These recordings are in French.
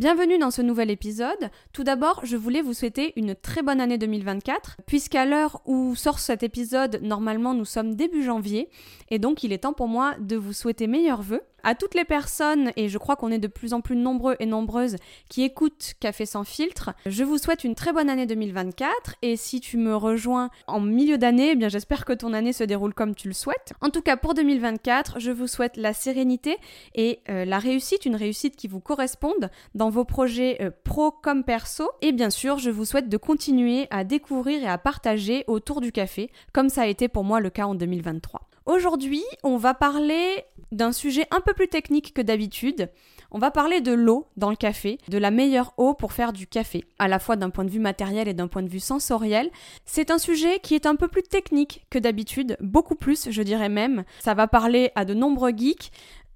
Bienvenue dans ce nouvel épisode. Tout d'abord, je voulais vous souhaiter une très bonne année 2024, puisqu'à l'heure où sort cet épisode, normalement nous sommes début janvier, et donc il est temps pour moi de vous souhaiter meilleurs vœux. À toutes les personnes, et je crois qu'on est de plus en plus nombreux et nombreuses qui écoutent Café sans filtre, je vous souhaite une très bonne année 2024 et si tu me rejoins en milieu d'année, eh j'espère que ton année se déroule comme tu le souhaites. En tout cas pour 2024, je vous souhaite la sérénité et euh, la réussite, une réussite qui vous corresponde dans vos projets euh, pro comme perso et bien sûr, je vous souhaite de continuer à découvrir et à partager autour du café comme ça a été pour moi le cas en 2023. Aujourd'hui, on va parler d'un sujet un peu plus technique que d'habitude. On va parler de l'eau dans le café, de la meilleure eau pour faire du café, à la fois d'un point de vue matériel et d'un point de vue sensoriel. C'est un sujet qui est un peu plus technique que d'habitude, beaucoup plus je dirais même. Ça va parler à de nombreux geeks.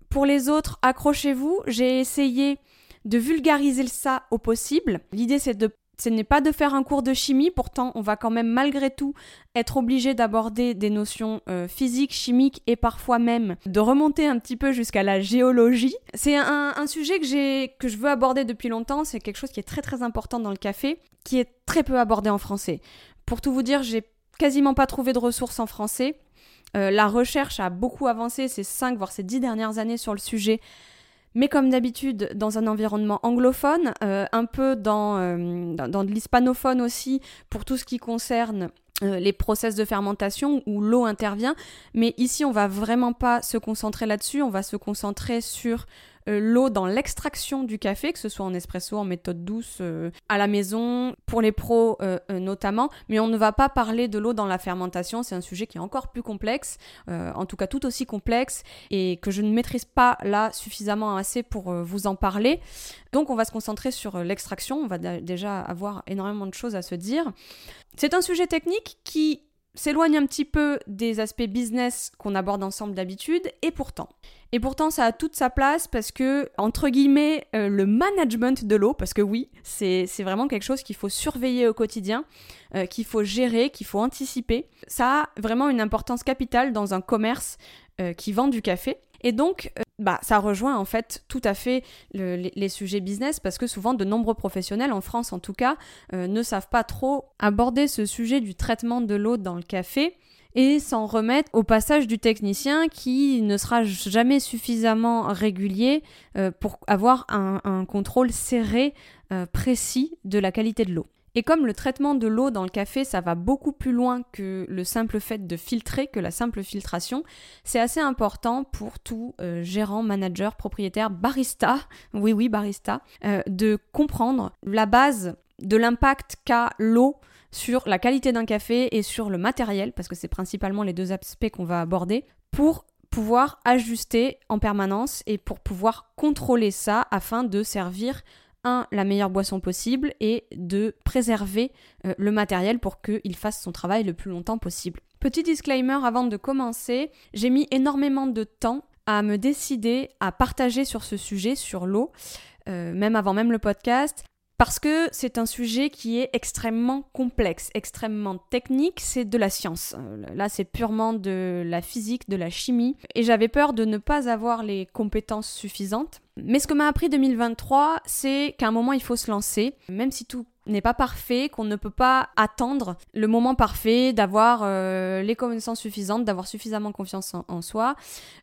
Pour les autres, accrochez-vous, j'ai essayé de vulgariser ça au possible. L'idée c'est de ce n'est pas de faire un cours de chimie, pourtant on va quand même malgré tout être obligé d'aborder des notions euh, physiques, chimiques et parfois même de remonter un petit peu jusqu'à la géologie. C'est un, sujet que, que je veux aborder depuis longtemps, c'est quelque chose qui est très très important dans le café, qui est très peu abordé en français. Pour tout vous dire, j'ai quasiment pas trouvé de ressources en français. Euh, la recherche a beaucoup avancé ces 5 voire ces 10 dernières années sur le sujet mais comme d'habitude dans un environnement anglophone, euh, un peu dans, euh, dans, l'hispanophone aussi pour tout ce qui concerne euh, les process de fermentation où l'eau intervient. Mais ici, on va vraiment pas se concentrer là-dessus, on va se concentrer sur l'eau dans l'extraction du café, que ce soit en espresso, en méthode douce, euh, à la maison, pour les pros euh, notamment. Mais on ne va pas parler de l'eau dans la fermentation, c'est un sujet qui est encore plus complexe, en tout cas tout aussi complexe, et que je ne maîtrise pas là suffisamment assez pour vous en parler. Donc on va se concentrer sur l'extraction, on va déjà avoir énormément de choses à se dire. C'est un sujet technique qui s'éloigne un petit peu des aspects business qu'on aborde ensemble d'habitude, et pourtant. Et pourtant, ça a toute sa place parce que, entre guillemets, euh, le management de l'eau, parce que oui, c'est vraiment quelque chose qu'il faut surveiller au quotidien, euh, qu'il faut gérer, qu'il faut anticiper, ça a vraiment une importance capitale dans un commerce euh, qui vend du café. Et donc, bah, ça rejoint en fait tout à fait les, sujets business parce que souvent de nombreux professionnels, en France en tout cas, euh, ne savent pas trop aborder ce sujet du traitement de l'eau dans le café et s'en remettre au passage du technicien qui ne sera jamais suffisamment régulier euh, pour avoir un, contrôle serré, euh, précis de la qualité de l'eau. Et comme le traitement de l'eau dans le café, ça va beaucoup plus loin que le simple fait de filtrer, que la simple filtration, c'est assez important pour tout euh, gérant, manager, propriétaire, barista, oui oui barista, euh, de comprendre la base de l'impact qu'a l'eau sur la qualité d'un café et sur le matériel, parce que c'est principalement les deux aspects qu'on va aborder, pour pouvoir ajuster en permanence et pour pouvoir contrôler ça afin de servir un, la meilleure boisson possible et de préserver euh, le matériel pour qu'il fasse son travail le plus longtemps possible. Petit disclaimer avant de commencer, j'ai mis énormément de temps à me décider à partager sur ce sujet, sur l'eau, euh, même avant même le podcast, parce que c'est un sujet qui est extrêmement complexe, extrêmement technique, c'est de la science. Euh, là, c'est purement de la physique, de la chimie, et j'avais peur de ne pas avoir les compétences suffisantes. Mais ce que m'a appris 2023, c'est qu'à un moment, il faut se lancer, même si tout n'est pas parfait, qu'on ne peut pas attendre le moment parfait, d'avoir euh, les connaissances suffisantes, d'avoir suffisamment confiance en, soi.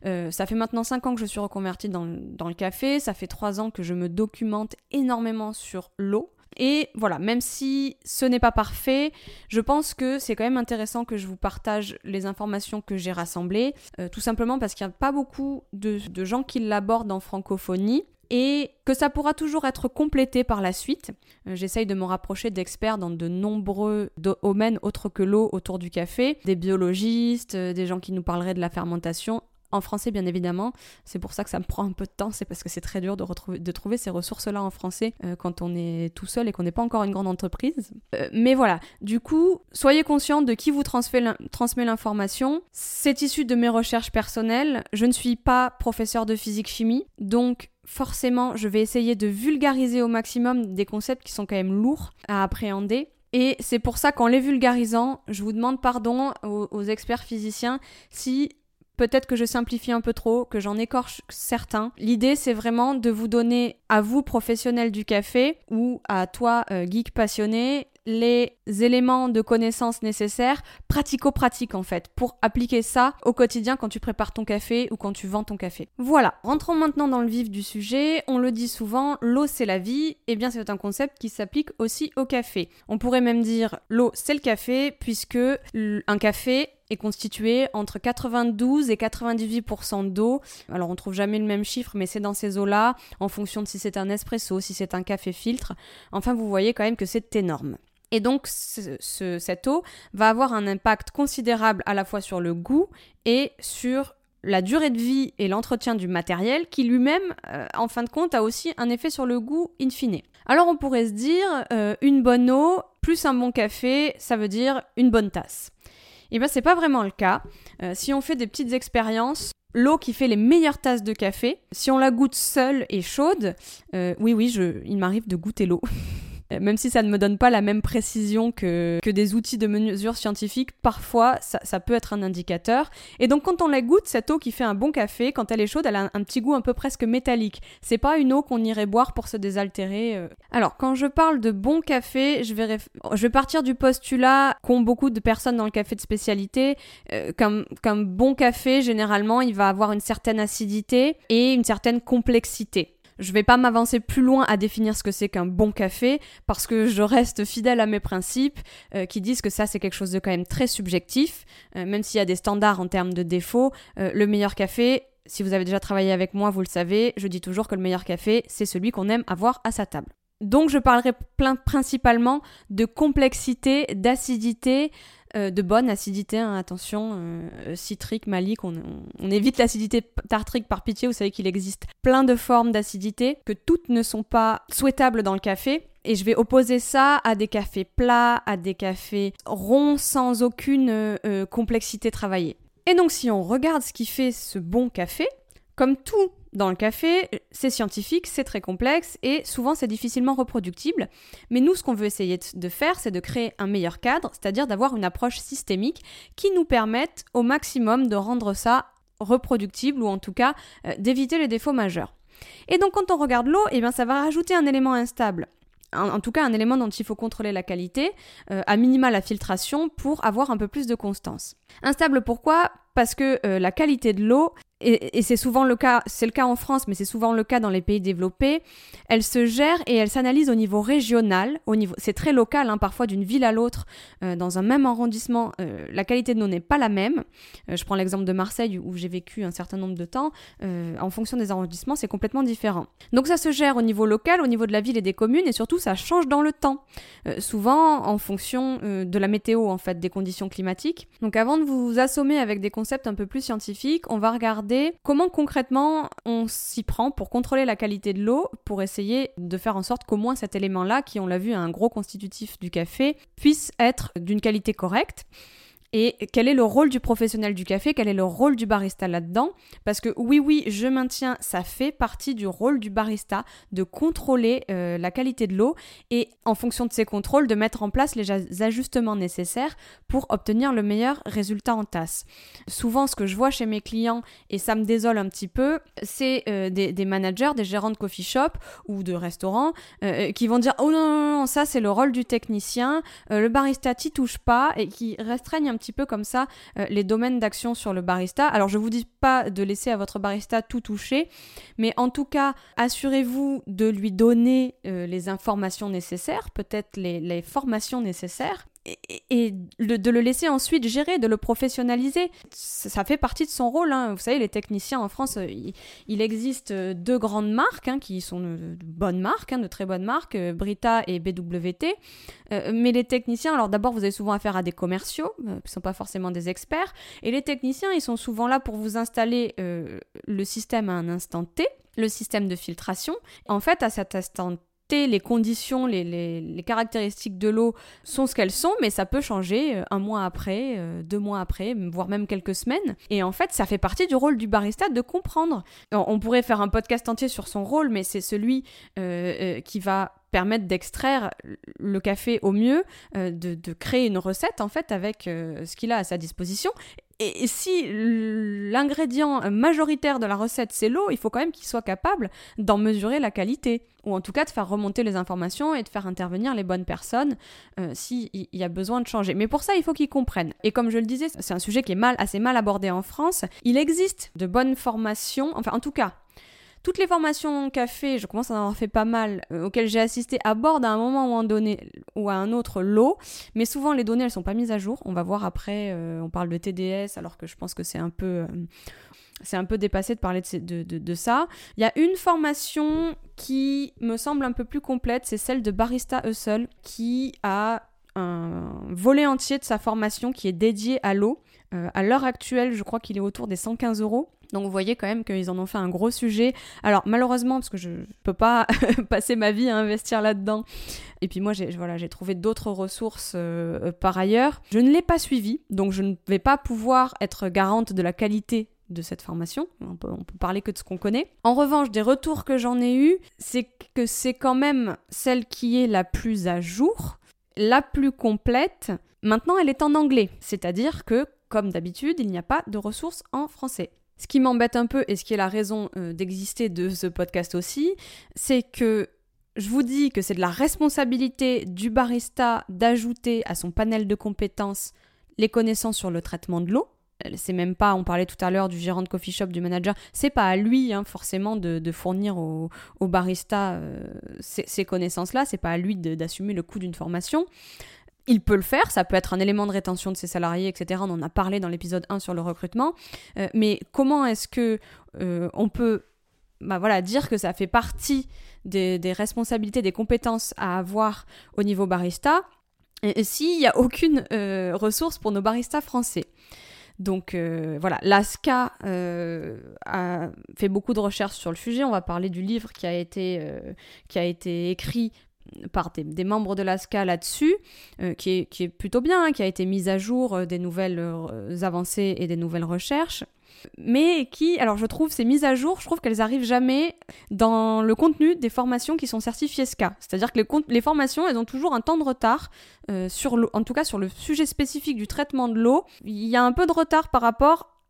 Euh, ça fait maintenant 5 ans que je suis reconvertie dans, le café, ça fait 3 ans que je me documente énormément sur l'eau. Et voilà, même si ce n'est pas parfait, je pense que c'est quand même intéressant que je vous partage les informations que j'ai rassemblées, euh, tout simplement parce qu'il n'y a pas beaucoup de, gens qui l'abordent en francophonie et que ça pourra toujours être complété par la suite. Euh, j'essaye de me rapprocher d'experts dans de nombreux domaines autres que l'eau autour du café, des biologistes, euh, des gens qui nous parleraient de la fermentation, en français bien évidemment. C'est pour ça que ça me prend un peu de temps, c'est parce que c'est très dur de, retrouver, de trouver ces ressources-là en français euh, quand on est tout seul et qu'on n'est pas encore une grande entreprise. Mais voilà, du coup, soyez conscient de qui vous transmet l'information. C'est issu de mes recherches personnelles. Je ne suis pas professeur de physique-chimie, donc forcément, je vais essayer de vulgariser au maximum des concepts qui sont quand même lourds à appréhender. Et c'est pour ça qu'en les vulgarisant, je vous demande pardon aux experts physiciens si Peut-être que je simplifie un peu trop, que j'en écorche certains. L'idée, c'est vraiment de vous donner à vous, professionnels du café, ou à toi, euh, geek passionné, les éléments de connaissances nécessaires, pratico-pratiques en fait, pour appliquer ça au quotidien quand tu prépares ton café ou quand tu vends ton café. Voilà, rentrons maintenant dans le vif du sujet. On le dit souvent, l'eau c'est la vie. et eh bien, c'est un concept qui s'applique aussi au café. On pourrait même dire l'eau c'est le café, puisque un café est constitué entre 92 et 98% d'eau. Alors on trouve jamais le même chiffre, mais c'est dans ces eaux-là, en fonction de si c'est un espresso, si c'est un café filtre. Enfin, vous voyez quand même que c'est énorme. Et donc cette eau va avoir un impact considérable à la fois sur le goût et sur la durée de vie et l'entretien du matériel qui lui-même, euh, en fin de compte, a aussi un effet sur le goût in fine. Alors on pourrait se dire, euh, une bonne eau plus un bon café, ça veut dire une bonne tasse. Et eh bien c'est pas vraiment le cas. Euh, si on fait des petites expériences, l'eau qui fait les meilleures tasses de café, si on la goûte seule et chaude, oui oui, il m'arrive de goûter l'eau. Euh, même si ça ne me donne pas la même précision que, que des outils de mesure scientifiques, parfois ça, peut être un indicateur. Et donc quand on la goûte, cette eau qui fait un bon café, quand elle est chaude, elle a un, petit goût un peu presque métallique. C'est pas une eau qu'on irait boire pour se désaltérer. Euh. Alors quand je parle de bon café, je vais, je vais partir du postulat qu'ont beaucoup de personnes dans le café de spécialité, euh, qu'un bon café, généralement, il va avoir une certaine acidité et une certaine complexité. Je vais pas m'avancer plus loin à définir ce que c'est qu'un bon café parce que je reste fidèle à mes principes euh, qui disent que ça c'est quelque chose de quand même très subjectif, euh, même s'il y a des standards en termes de défauts. Euh, le meilleur café, si vous avez déjà travaillé avec moi, vous le savez, je dis toujours que le meilleur café, c'est celui qu'on aime avoir à sa table. Donc je parlerai plein, principalement de complexité, d'acidité, euh, de bonne acidité, hein, attention, euh, citrique, malique, on, évite l'acidité tartrique par pitié, vous savez qu'il existe plein de formes d'acidité, que toutes ne sont pas souhaitables dans le café. Et je vais opposer ça à des cafés plats, à des cafés ronds sans aucune euh, complexité travaillée. Et donc si on regarde ce qui fait ce bon café, comme tout dans le café, c'est scientifique, c'est très complexe et souvent c'est difficilement reproductible. Mais nous, ce qu'on veut essayer de faire, c'est de créer un meilleur cadre, c'est-à-dire d'avoir une approche systémique qui nous permette au maximum de rendre ça reproductible ou en tout cas euh, d'éviter les défauts majeurs. Et donc quand on regarde l'eau, eh bien ça va rajouter un élément instable. En, tout cas, un élément dont il faut contrôler la qualité, euh, à minima la filtration, pour avoir un peu plus de constance. Instable pourquoi? Parce que euh, la qualité de l'eau, et, c'est souvent le cas, c'est le cas en France, mais c'est souvent le cas dans les pays développés, elle se gère et elle s'analyse au niveau régional, au niveau, c'est très local, hein, parfois d'une ville à l'autre, euh, dans un même arrondissement, euh, la qualité de l'eau n'est pas la même. Euh, je prends l'exemple de Marseille où j'ai vécu un certain nombre de temps, en fonction des arrondissements, c'est complètement différent. Donc ça se gère au niveau local, au niveau de la ville et des communes, et surtout ça change dans le temps, souvent en fonction de la météo en fait, des conditions climatiques. Donc avant de vous assommer avec des concepts un peu plus scientifiques, on va regarder comment concrètement on s'y prend pour contrôler la qualité de l'eau, pour essayer de faire en sorte qu'au moins cet élément-là, qui on l'a vu est un gros constitutif du café, puisse être d'une qualité correcte. Et quel est le rôle du professionnel du café? Quel est le rôle du barista là-dedans? Parce que oui, oui, je maintiens, ça fait partie du rôle du barista de contrôler euh, la qualité de l'eau et en fonction de ces contrôles, de mettre en place les ajustements nécessaires pour obtenir le meilleur résultat en tasse. Souvent, ce que je vois chez mes clients, et ça me désole un petit peu, c'est euh, des, managers, des gérants de coffee shop ou de restaurants euh, qui vont dire Oh non, non, non ça c'est le rôle du technicien, le barista t'y touche pas et qui restreignent un petit peu comme ça euh, les domaines d'action sur le barista. Alors je vous dis pas de laisser à votre barista tout toucher, mais en tout cas, assurez-vous de lui donner euh, les informations nécessaires, peut-être les formations nécessaires et, de le laisser ensuite gérer, de le professionnaliser. Ça, fait partie de son rôle. Hein. Vous savez, les techniciens en France, euh, il, existe euh, deux grandes marques hein, qui sont de, bonnes marques, hein, de très bonnes marques, euh, Brita et BWT. mais les techniciens, alors d'abord, vous avez souvent affaire à des commerciaux, qui ne sont pas forcément des experts. Et les techniciens, ils sont souvent là pour vous installer le système à un instant T, le système de filtration. En fait, à cet instant les conditions, les, caractéristiques de l'eau sont ce qu'elles sont, mais ça peut changer euh, un mois après, euh, deux mois après, voire même quelques semaines. Et en fait, ça fait partie du rôle du barista de comprendre. On pourrait faire un podcast entier sur son rôle, mais c'est celui euh, qui va permettre d'extraire le café au mieux, de, créer une recette en fait avec ce qu'il a à sa disposition et, si l'ingrédient majoritaire de la recette c'est l'eau, il faut quand même qu'il soit capable d'en mesurer la qualité, ou en tout cas de faire remonter les informations et de faire intervenir les bonnes personnes euh, s'il y a besoin de changer. Mais pour ça, il faut qu'ils comprennent. Et comme je le disais, c'est un sujet qui est mal, assez mal abordé en France. Il existe de bonnes formations, enfin en tout cas, toutes les formations café, je commence à en avoir fait pas mal, euh, auxquelles j'ai assisté, abordent à un moment ou, à un autre l'eau, mais souvent les données elles sont pas mises à jour. On va voir après, euh, on parle de TDS, alors que je pense que c'est un peu, euh, c'est un peu dépassé de parler de, ça. Il y a une formation qui me semble un peu plus complète, c'est celle de Barista Hustle, qui a un volet entier de sa formation qui est dédié à l'eau. À l'heure actuelle, je crois qu'il est autour des 115 euros. Donc vous voyez quand même qu'ils en ont fait un gros sujet. Alors malheureusement, parce que je peux pas passer ma vie à investir là-dedans, et puis moi j'ai voilà, trouvé d'autres ressources euh, euh, par ailleurs, je ne l'ai pas suivi, donc je ne vais pas pouvoir être garante de la qualité de cette formation. On peut, on peut parler que de ce qu'on connaît. En revanche, des retours que j'en ai eus, c'est que c'est quand même celle qui est la plus à jour, la plus complète. Maintenant, elle est en anglais, c'est-à-dire que, comme d'habitude, il n'y a pas de ressources en français. Ce qui m'embête un peu, et ce qui est la raison euh, d'exister de ce podcast aussi, c'est que je vous dis que c'est de la responsabilité du barista d'ajouter à son panel de compétences les connaissances sur le traitement de l'eau. C'est même pas, on parlait tout à l'heure du gérant de coffee shop, du manager, c'est pas à lui hein, forcément de, fournir au, barista euh, ces, ces connaissances-là, c'est pas à lui d'assumer le coût d'une formation il peut le faire, ça peut être un élément de rétention de ses salariés, etc. On en a parlé dans l'épisode 1 sur le recrutement. Euh, mais comment est-ce que euh, on peut bah voilà, dire que ça fait partie des, responsabilités, des compétences à avoir au niveau barista, s'il n'y a aucune euh, ressource pour nos baristas français? Donc voilà, l'ASCA a fait beaucoup de recherches sur le sujet. On va parler du livre qui a été, qui a été écrit par des, membres de l'ASCA là-dessus, euh, qui, est, plutôt bien, hein, qui a été mise à jour euh, des nouvelles euh, avancées et des nouvelles recherches, mais qui, alors je trouve, ces mises à jour, je trouve qu'elles arrivent jamais dans le contenu des formations qui sont certifiées SCA. C'est-à-dire que les, les, formations, elles ont toujours un temps de retard, sur en tout cas sur le sujet spécifique du traitement de l'eau. Il y a un peu de retard par rapport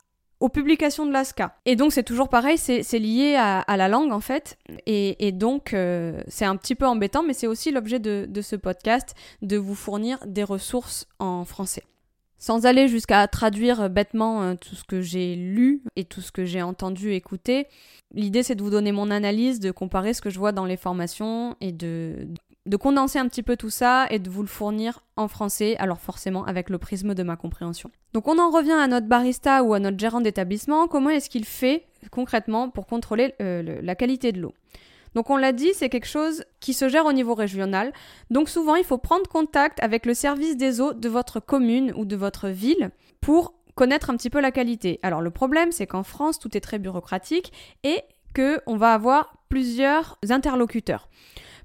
aux publications de l'ASCA. Et donc c'est toujours pareil, c'est lié à, la langue en fait. Et, donc euh, c'est un petit peu embêtant, mais c'est aussi l'objet de, ce podcast, de vous fournir des ressources en français. Sans aller jusqu'à traduire bêtement euh, tout ce que j'ai lu et tout ce que j'ai entendu, écouter, l'idée c'est de vous donner mon analyse, de comparer ce que je vois dans les formations et de, de condenser un petit peu tout ça et de vous le fournir en français, alors forcément avec le prisme de ma compréhension. Donc on en revient à notre barista ou à notre gérant d'établissement, comment est-ce qu'il fait concrètement pour contrôler euh, la qualité de l'eau? Donc on l'a dit, c'est quelque chose qui se gère au niveau régional. Donc souvent, il faut prendre contact avec le service des eaux de votre commune ou de votre ville pour connaître un petit peu la qualité. Alors le problème, c'est qu'en France, tout est très bureaucratique et que on va avoir plusieurs interlocuteurs.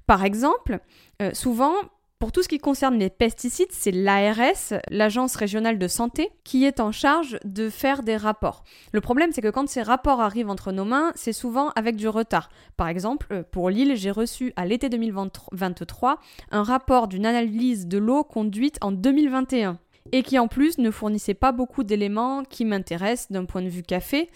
Par exemple, euh, souvent, pour tout ce qui concerne les pesticides, c'est l'ARS, l'Agence régionale de santé, qui est en charge de faire des rapports. Le problème, c'est que quand ces rapports arrivent entre nos mains, c'est souvent avec du retard. Par exemple, euh, pour Lille, j'ai reçu à l'été 2023 un rapport d'une analyse de l'eau conduite en 2021. Et qui en plus ne fournissait pas beaucoup d'éléments qui m'intéressent d'un point de vue café,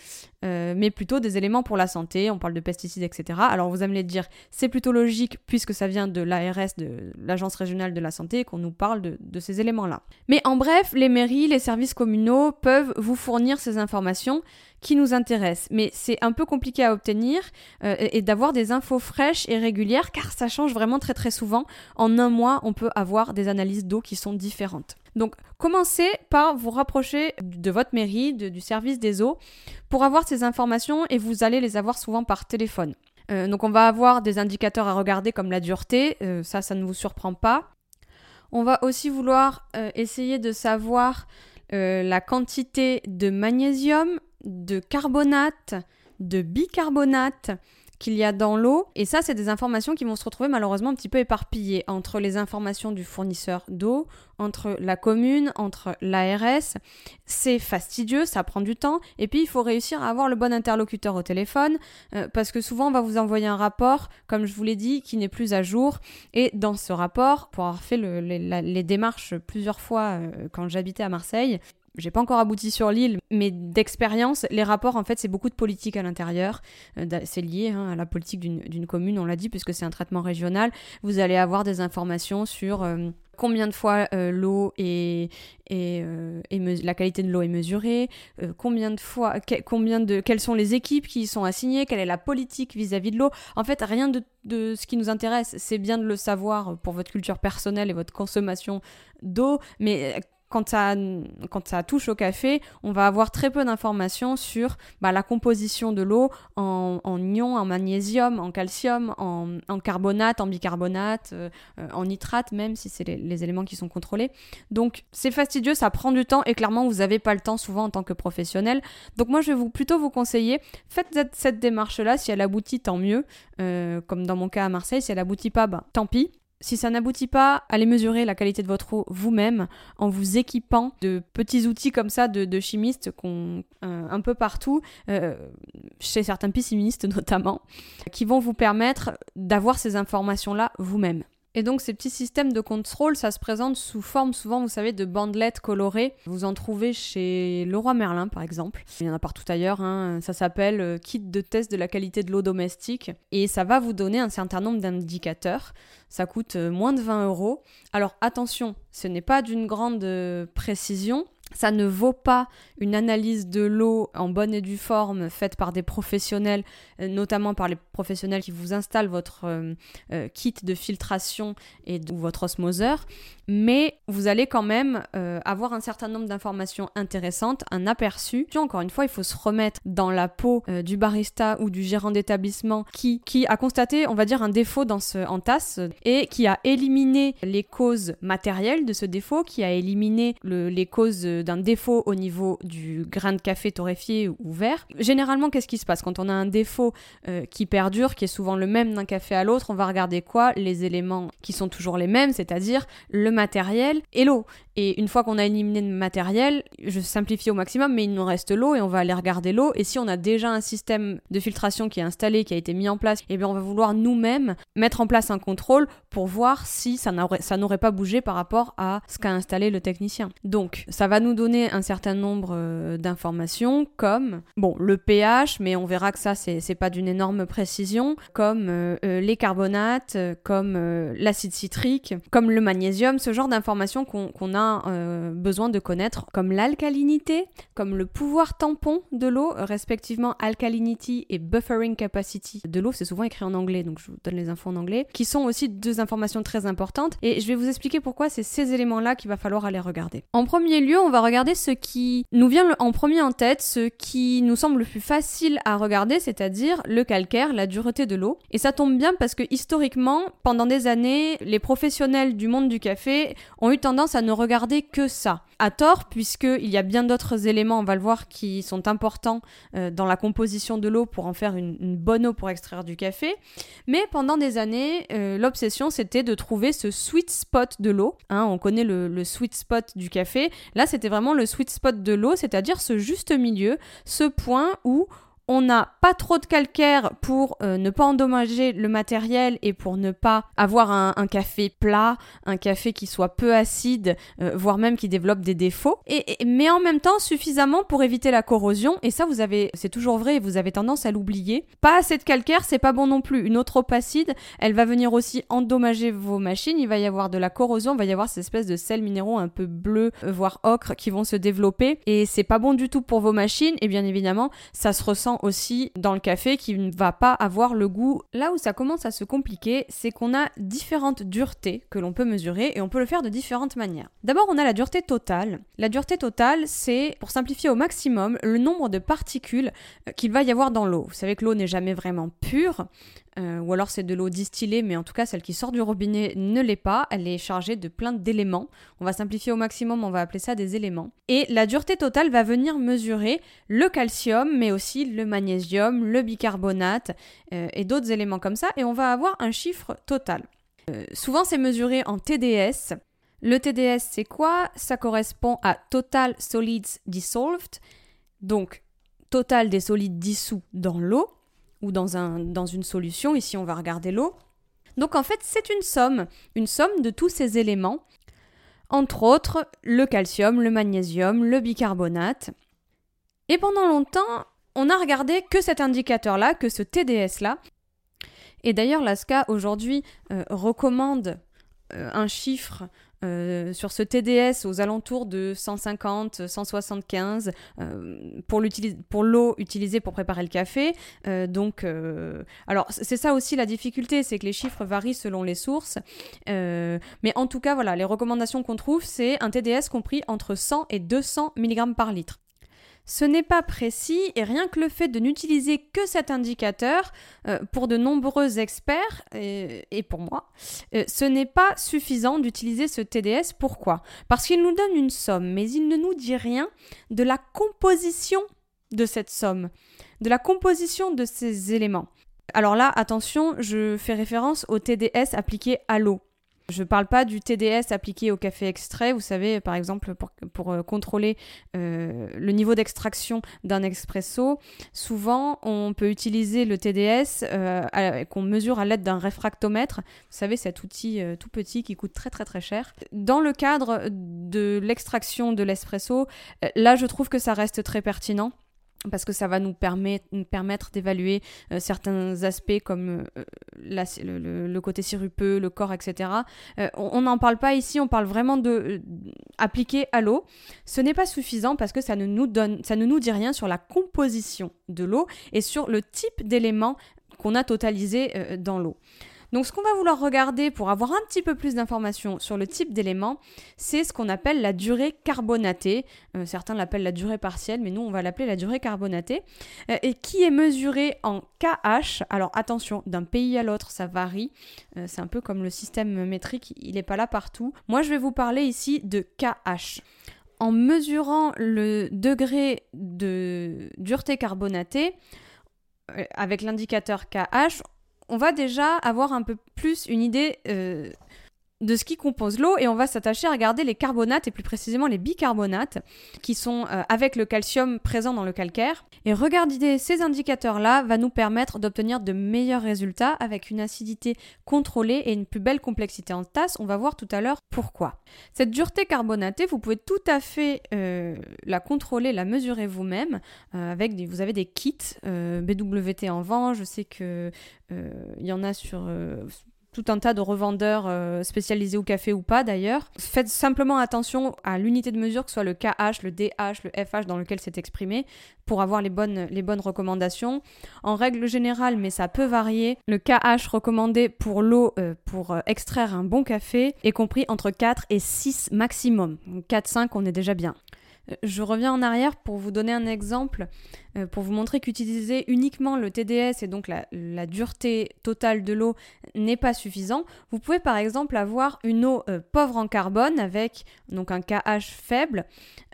euh, mais plutôt des éléments pour la santé, on parle de pesticides, etc. Alors vous allez dire, c'est plutôt logique puisque ça vient de l'ARS, de l'Agence régionale de la santé, qu'on nous parle de ces éléments-là. Mais en bref, les mairies, les services communaux peuvent vous fournir ces informations qui nous intéressent. Mais c'est un peu compliqué à obtenir euh, et d'avoir des infos fraîches et régulières car ça change vraiment très très souvent. En un mois, on peut avoir des analyses d'eau qui sont différentes. Donc commencez par vous rapprocher de votre mairie, du service des eaux, pour avoir ces informations et vous allez les avoir souvent par téléphone. Euh, donc on va avoir des indicateurs à regarder comme la dureté, euh, ça ça ne vous surprend pas. On va aussi vouloir essayer de savoir la quantité de magnésium, de carbonate, de bicarbonate qu'il y a dans l'eau. Et ça, c'est des informations qui vont se retrouver malheureusement un petit peu éparpillées entre les informations du fournisseur d'eau, entre la commune, entre l'ARS. C'est fastidieux, ça prend du temps. Et puis, il faut réussir à avoir le bon interlocuteur au téléphone, euh, parce que souvent, on va vous envoyer un rapport, comme je vous l'ai dit, qui n'est plus à jour. Et dans ce rapport, pour avoir fait les, démarches plusieurs fois euh, quand j'habitais à Marseille, j'ai pas encore abouti sur l'île, mais d'expérience, les rapports, en fait, c'est beaucoup de politique à l'intérieur. Euh, c'est lié hein, à la politique d'une commune, on l'a dit, puisque c'est un traitement régional. Vous allez avoir des informations sur euh, combien de fois euh, l'eau et, la qualité de l'eau est mesurée, combien de fois, combien de, quelles sont les équipes qui y sont assignées, quelle est la politique vis-à-vis de l'eau. En fait, rien de, de ce qui nous intéresse, c'est bien de le savoir pour votre culture personnelle et votre consommation d'eau, mais quand ça, touche au café, on va avoir très peu d'informations sur bah, la composition de l'eau en, ions, en magnésium, en calcium, en, carbonate, en bicarbonate, euh, en nitrate même, si c'est les, éléments qui sont contrôlés. Donc c'est fastidieux, ça prend du temps et clairement vous n'avez pas le temps souvent en tant que professionnel. Donc moi je vais plutôt vous conseiller, faites cette démarche-là, si elle aboutit, tant mieux. Euh, comme dans mon cas à Marseille, si elle aboutit pas, bah, tant pis. Si ça n'aboutit pas, allez mesurer la qualité de votre eau vous-même en vous équipant de petits outils comme ça de, chimistes euh, un peu partout, euh, chez certains pessimistes notamment, qui vont vous permettre d'avoir ces informations-là vous-même. Et donc ces petits systèmes de contrôle, ça se présente sous forme souvent, vous savez, de bandelettes colorées. Vous en trouvez chez Leroy Merlin par exemple. Il y en a partout ailleurs. Hein. Ça s'appelle euh, kit de test de la qualité de l'eau domestique. Et ça va vous donner un certain nombre d'indicateurs. Ça coûte euh, moins de 20 euros. Alors attention, ce n'est pas d'une grande euh, précision. Ça ne vaut pas une analyse de l'eau en bonne et due forme faite par des professionnels, euh, notamment par les professionnels qui vous installent votre euh, euh, kit de filtration et ou votre osmoseur, mais vous allez quand même avoir un certain nombre d'informations intéressantes, un aperçu. Encore une fois, il faut se remettre dans la peau du barista ou du gérant d'établissement qui, qui a constaté, on va dire, un défaut dans ce, en tasse et qui a éliminé les causes matérielles de ce défaut, qui a éliminé les causes d'un défaut au niveau du grain de café torréfié ou vert. Généralement, qu'est-ce qui se passe quand on a un défaut euh, qui perdure, qui est souvent le même d'un café à l'autre On va regarder quoi? Les éléments qui sont toujours les mêmes, c'est-à-dire le matériel et l'eau. Et une fois qu'on a éliminé le matériel, je simplifie au maximum, mais il nous reste l'eau et on va aller regarder l'eau. Et si on a déjà un système de filtration qui est installé, qui a été mis en place, eh bien on va vouloir nous-mêmes mettre en place un contrôle pour voir si ça n'aurait pas bougé par rapport à ce qu'a installé le technicien. Donc ça va nous donner un certain nombre euh, d'informations comme bon le pH, mais on verra que ça c'est pas d'une énorme précision, comme euh, euh, les carbonates, comme l'acide citrique, comme le magnésium, ce genre d'informations qu'on a besoin de connaître, comme l'alcalinité, comme le pouvoir tampon de l'eau, respectivement alkalinity et buffering capacity de l'eau, c'est souvent écrit en anglais, donc je vous donne les infos en anglais, qui sont aussi deux informations très importantes, et je vais vous expliquer pourquoi c'est ces éléments-là qu'il va falloir aller regarder. En premier lieu, on va regarder ce qui nous vient en premier en tête, ce qui nous semble le plus facile à regarder, c'est-à-dire le calcaire, la dureté de l'eau. Et ça tombe bien parce que historiquement, pendant des années, les professionnels du monde du café ont eu tendance à ne regarder que ça. À tort, puisqu'il y a bien d'autres éléments, on va le voir, qui sont importants euh, dans la composition de l'eau pour en faire une, bonne eau pour extraire du café. Mais pendant des années, euh, l'obsession, c'était de trouver ce sweet spot de l'eau. Hein, on connaît le, le sweet spot du café. Là, c'était vraiment le sweet spot de l'eau, c'est-à-dire ce juste milieu, ce point où on n'a pas trop de calcaire pour euh, ne pas endommager le matériel et pour ne pas avoir un, café plat, un café qui soit peu acide, euh, voire même qui développe des défauts. Mais en même temps suffisamment pour éviter la corrosion. Et ça, vous avez, c'est toujours vrai, vous avez tendance à l'oublier. Pas assez de calcaire, c'est pas bon non plus. Une eau trop acide, elle va venir aussi endommager vos machines. Il va y avoir de la corrosion, il va y avoir ces espèces de sels minéraux un peu bleus, euh, voire ocre, qui vont se développer. Et c'est pas bon du tout pour vos machines. Et bien évidemment, ça se ressent aussi dans le café qui ne va pas avoir le goût. Là où ça commence à se compliquer, c'est qu'on a différentes duretés que l'on peut mesurer et on peut le faire de différentes manières. D'abord, on a la dureté totale. La dureté totale, c'est, pour simplifier au maximum, le nombre de particules euh, qu'il va y avoir dans l'eau. Vous savez que l'eau n'est jamais vraiment pure. Euh, ou alors c'est de l'eau distillée, mais en tout cas celle qui sort du robinet ne l'est pas, elle est chargée de plein d'éléments. On va simplifier au maximum, on va appeler ça des éléments. Et la dureté totale va venir mesurer le calcium, mais aussi le magnésium, le bicarbonate euh, et d'autres éléments comme ça, et on va avoir un chiffre total. Euh, souvent c'est mesuré en TDS. Le TDS c'est quoi? Ça correspond à Total Solids Dissolved, donc total des solides dissous dans l'eau ou dans, un, dans une solution. Ici, on va regarder l'eau. Donc en fait, c'est une somme, une somme de tous ces éléments, entre autres le calcium, le magnésium, le bicarbonate. Et pendant longtemps, on a regardé que cet indicateur-là, que ce TDS-là. Et d'ailleurs, l'ASCA aujourd'hui euh, recommande euh, un chiffre euh, sur ce TDS aux alentours de 150, 175 euh, pour, l'eau utilisée pour préparer le café. Euh, donc, alors c'est ça aussi la difficulté, c'est que les chiffres varient selon les sources. mais en tout cas, voilà, les recommandations qu'on trouve, c'est un TDS compris entre 100 et 200 mg par litre. Ce n'est pas précis et rien que le fait de n'utiliser que cet indicateur, euh, pour de nombreux experts et, pour moi, euh, ce n'est pas suffisant d'utiliser ce TDS. Pourquoi? Parce qu'il nous donne une somme, mais il ne nous dit rien de la composition de cette somme, de la composition de ces éléments. Alors là, attention, je fais référence au TDS appliqué à l'eau. Je parle pas du TDS appliqué au café extrait. Vous savez, par exemple, pour, euh, contrôler euh, le niveau d'extraction d'un expresso, souvent on peut utiliser le TDS euh, qu'on mesure à l'aide d'un réfractomètre. Vous savez, cet outil tout petit qui coûte très très très cher. Dans le cadre de l'extraction de l'espresso, là je trouve que ça reste très pertinent parce que ça va nous, permettre, d'évaluer euh, certains aspects comme euh, le, côté sirupeux, le corps, etc. Euh, on n'en parle pas ici, on parle vraiment de appliquer à l'eau. Ce n'est pas suffisant parce que ça ne, nous ça ne nous dit rien sur la composition de l'eau et sur le type d'éléments qu'on a totalisé dans l'eau. Donc ce qu'on va vouloir regarder pour avoir un petit peu plus d'informations sur le type d'élément, c'est ce qu'on appelle la durée carbonatée. Euh, certains l'appellent la durée partielle, mais nous on va l'appeler la durée carbonatée, euh, et qui est mesurée en KH. Alors attention, d'un pays à l'autre ça varie. Euh, c'est un peu comme le système métrique, il n'est pas là partout. Moi je vais vous parler ici de KH en mesurant le degré de dureté carbonatée avec l'indicateur KH, on va déjà avoir un peu plus une idée euh, de ce qui compose l'eau et on va s'attacher à regarder les carbonates et plus précisément les bicarbonates qui sont euh, avec le calcium présent dans le calcaire. Et regarder ces indicateurs-là va nous permettre d'obtenir de meilleurs résultats avec une acidité contrôlée et une plus belle complexité en tasse. On va voir tout à l'heure pourquoi. Cette dureté carbonatée, vous pouvez tout à fait euh, la contrôler, la mesurer vous-même euh, avec des, vous avez des kits BWT en vent. Je sais que il y en a sur tout un tas de revendeurs euh, spécialisés au café ou pas d'ailleurs. Faites simplement attention à l'unité de mesure, que ce soit le KH, le DH, le FH dans lequel c'est exprimé, pour avoir les bonnes, recommandations. En règle générale, mais ça peut varier, le KH recommandé pour l'eau euh, pour euh, extraire un bon café est compris entre 4 et 6 maximum. 4-5, on est déjà bien. Je reviens en arrière pour vous donner un exemple, euh, pour vous montrer qu'utiliser uniquement le TDS et donc la, dureté totale de l'eau n'est pas suffisant. Vous pouvez par exemple avoir une eau euh, pauvre en carbone avec donc un KH faible,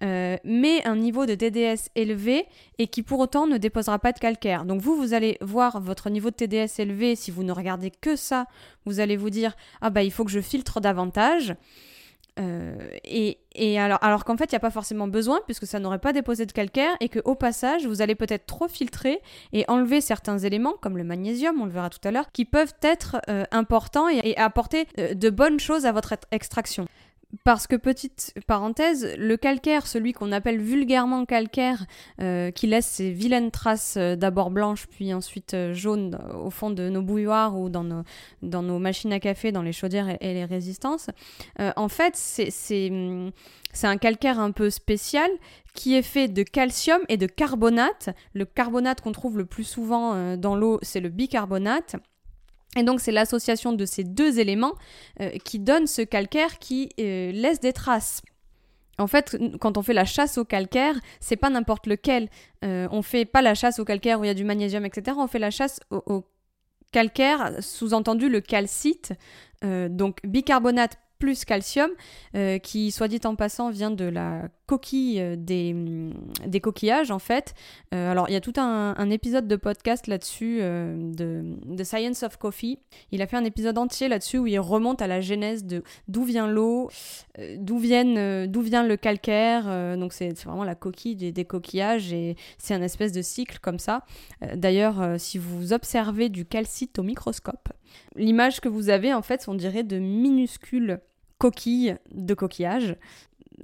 euh, mais un niveau de TDS élevé et qui pour autant ne déposera pas de calcaire. Donc vous, vous allez voir votre niveau de TDS élevé si vous ne regardez que ça. Vous allez vous dire ah bah il faut que je filtre davantage. Euh, et, Et alors, qu'en fait, il n'y a pas forcément besoin puisque ça n'aurait pas déposé de calcaire et qu'au passage, vous allez peut-être trop filtrer et enlever certains éléments comme le magnésium, on le verra tout à l'heure, qui peuvent être euh, importants et, apporter euh, de bonnes choses à votre extraction. Parce que, petite parenthèse, le calcaire, celui qu'on appelle vulgairement calcaire, euh, qui laisse ses vilaines traces d'abord blanches puis ensuite jaunes au fond de nos bouilloires ou dans nos, dans nos machines à café, dans les chaudières et, les résistances, en fait, c'est un calcaire un peu spécial qui est fait de calcium et de carbonate. Le carbonate qu'on trouve le plus souvent dans l'eau, c'est le bicarbonate. Et donc c'est l'association de ces deux éléments euh, qui donne ce calcaire qui euh, laisse des traces. En fait, quand on fait la chasse au calcaire, c'est pas n'importe lequel. Euh, on fait pas la chasse au calcaire où il y a du magnésium, etc. On fait la chasse au calcaire, sous-entendu le calcite. donc bicarbonate plus calcium, euh, qui, soit dit en passant, vient de la coquille euh, des, mm, des coquillages, en fait. Euh, alors, il y a tout un, épisode de podcast là-dessus, de The Science of Coffee. Il a fait un épisode entier là-dessus où il remonte à la genèse de d'où vient l'eau, d'où d'où vient le calcaire. donc, c'est vraiment la coquille des, des coquillages et c'est un espèce de cycle comme ça. D'ailleurs, si vous observez du calcite au microscope, l'image que vous avez, en fait, on dirait de minuscules coquille de coquillage.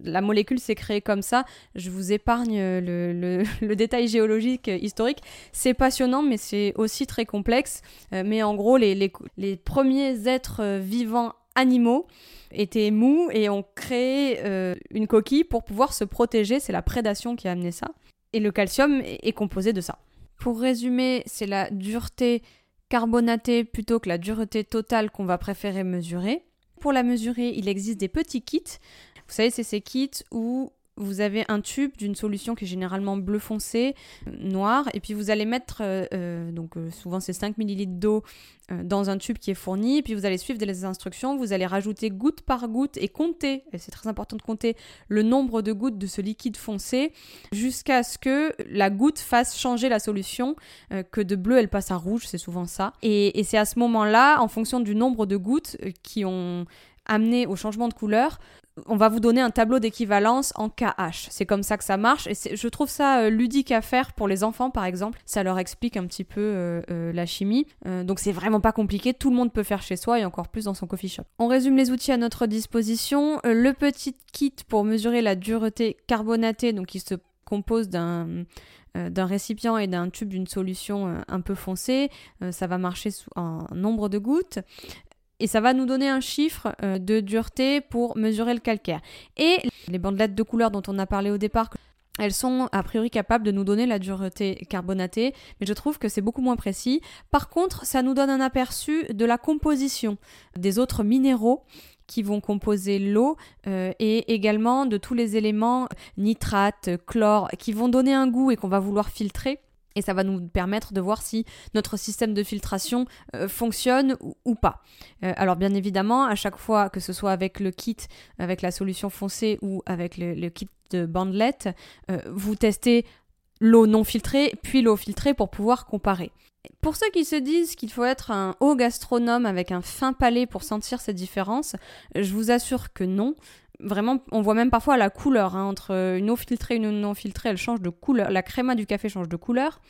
La molécule s'est créée comme ça. Je vous épargne le, détail géologique historique. C'est passionnant, mais c'est aussi très complexe. Euh, mais en gros, les, premiers êtres vivants animaux étaient mous et ont créé euh, une coquille pour pouvoir se protéger. C'est la prédation qui a amené ça. Et le calcium est composé de ça. Pour résumer, c'est la dureté carbonatée plutôt que la dureté totale qu'on va préférer mesurer pour la mesurer, il existe des petits kits. Vous savez, c'est ces kits où vous avez un tube d'une solution qui est généralement bleu foncé, euh, noir, et puis vous allez mettre, euh, euh, donc souvent c'est 5 ml d'eau dans un tube qui est fourni, et puis vous allez suivre des instructions, vous allez rajouter goutte par goutte et compter, c'est très important de compter le nombre de gouttes de ce liquide foncé, jusqu'à ce que la goutte fasse changer la solution, que de bleu elle passe à rouge, c'est souvent ça. Et c'est à ce moment-là, en fonction du nombre de gouttes qui ont amené au changement de couleur, on va vous donner un tableau d'équivalence en KH. C'est comme ça que ça marche et je trouve ça euh, ludique à faire pour les enfants par exemple. Ça leur explique un petit peu euh, euh, la chimie. donc c'est vraiment pas compliqué, tout le monde peut faire chez soi et encore plus dans son coffee shop. On résume les outils à notre disposition. le petit kit pour mesurer la dureté carbonatée, donc qui se compose d'un d'un récipient et d'un tube d'une solution un peu foncée. ça va marcher en nombre de gouttes et ça va nous donner un chiffre euh, de dureté pour mesurer le calcaire. Et les bandelettes de couleur dont on a parlé au départ, elles sont a priori capables de nous donner la dureté carbonatée, mais je trouve que c'est beaucoup moins précis. Par contre, ça nous donne un aperçu de la composition des autres minéraux qui vont composer l'eau euh, et également de tous les éléments nitrates, chlore, qui vont donner un goût et qu'on va vouloir filtrer. Et ça va nous permettre de voir si notre système de filtration euh, fonctionne ou, pas. Euh, alors bien évidemment, à chaque fois que ce soit avec le kit, avec la solution foncée ou avec le, kit de bandelette, euh, vous testez l'eau non filtrée puis l'eau filtrée pour pouvoir comparer. Pour ceux qui se disent qu'il faut être un haut gastronome avec un fin palais pour sentir ces différences, je vous assure que non. Vraiment, on voit même parfois la couleur. Hein, entre une eau filtrée et une non filtrée, elle change de couleur. La créma du café change de couleur.